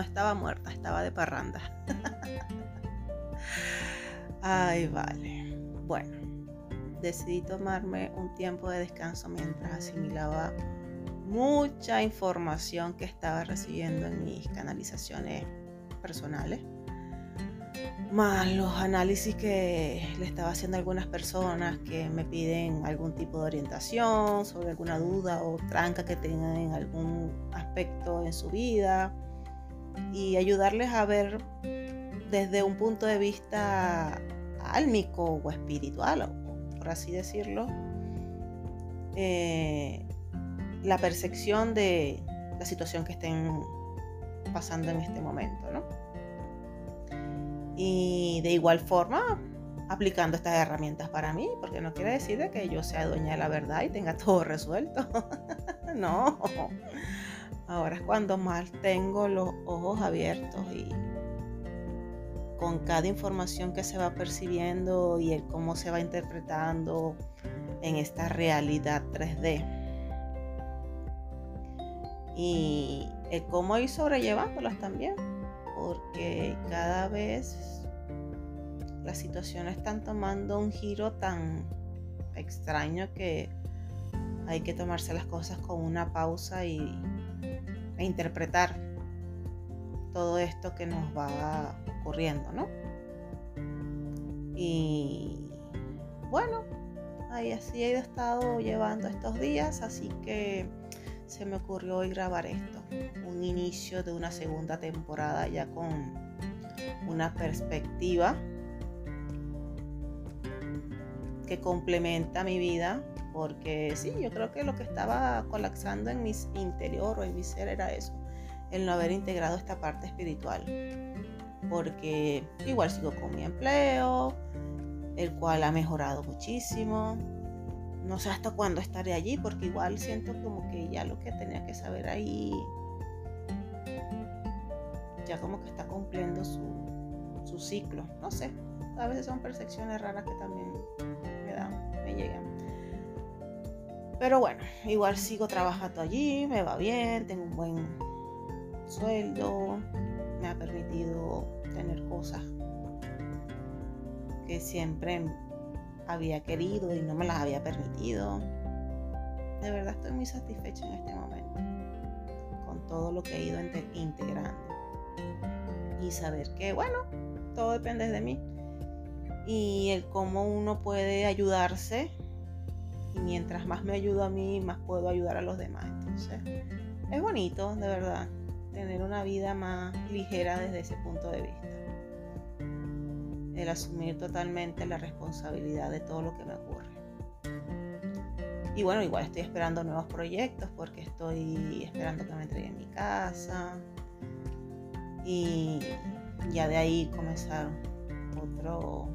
no estaba muerta, estaba de parranda. Ay, vale. Bueno, decidí tomarme un tiempo de descanso mientras asimilaba mucha información que estaba recibiendo en mis canalizaciones personales, más los análisis que le estaba haciendo a algunas personas que me piden algún tipo de orientación sobre alguna duda o tranca que tengan en algún aspecto en su vida y ayudarles a ver desde un punto de vista álmico o espiritual, por así decirlo, eh, la percepción de la situación que estén pasando en este momento, ¿no? Y de igual forma, aplicando estas herramientas para mí, porque no quiere decir que yo sea dueña de la verdad y tenga todo resuelto. no. Ahora es cuando más tengo los ojos abiertos y con cada información que se va percibiendo y el cómo se va interpretando en esta realidad 3D. Y el cómo ir sobrellevándolas también, porque cada vez las situaciones están tomando un giro tan extraño que hay que tomarse las cosas con una pausa y, e interpretar todo esto que nos va ocurriendo, ¿no? Y bueno, ahí así he estado llevando estos días, así que se me ocurrió hoy grabar esto, un inicio de una segunda temporada ya con una perspectiva que complementa mi vida, porque sí, yo creo que lo que estaba colapsando en mi interior o en mi ser era eso, el no haber integrado esta parte espiritual, porque igual sigo con mi empleo, el cual ha mejorado muchísimo, no sé hasta cuándo estaré allí, porque igual siento como que ya lo que tenía que saber ahí, ya como que está cumpliendo su, su ciclo. No sé, a veces son percepciones raras que también me dan, me llegan. Pero bueno, igual sigo trabajando allí, me va bien, tengo un buen sueldo, me ha permitido tener cosas que siempre había querido y no me las había permitido. De verdad estoy muy satisfecha en este momento con todo lo que he ido integrando. Y saber que, bueno, todo depende de mí. Y el cómo uno puede ayudarse. Y mientras más me ayudo a mí, más puedo ayudar a los demás. Entonces, es bonito, de verdad, tener una vida más ligera desde ese punto de vista el asumir totalmente la responsabilidad de todo lo que me ocurre. Y bueno, igual estoy esperando nuevos proyectos porque estoy esperando que me entreguen mi casa y ya de ahí comenzar otro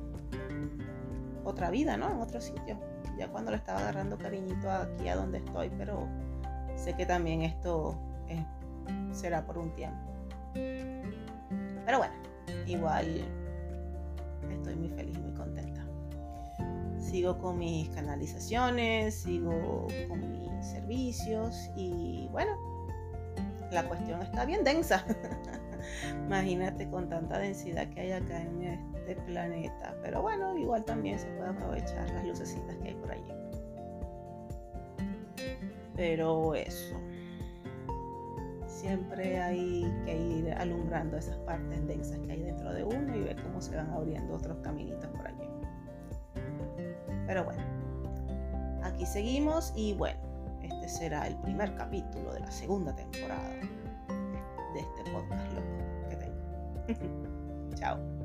otra vida, ¿no? En otro sitio. Ya cuando le estaba agarrando cariñito aquí a donde estoy, pero sé que también esto será por un tiempo. Pero bueno, igual estoy muy feliz muy contenta. Sigo con mis canalizaciones, sigo con mis servicios y bueno, la cuestión está bien densa. Imagínate con tanta densidad que hay acá en este planeta. Pero bueno, igual también se puede aprovechar las lucecitas que hay por allí. Pero eso. Siempre hay que ir alumbrando esas partes densas que hay dentro de uno y ver cómo se van abriendo otros caminitos por allí. Pero bueno, aquí seguimos y bueno, este será el primer capítulo de la segunda temporada de este podcast loco que tengo. Chao.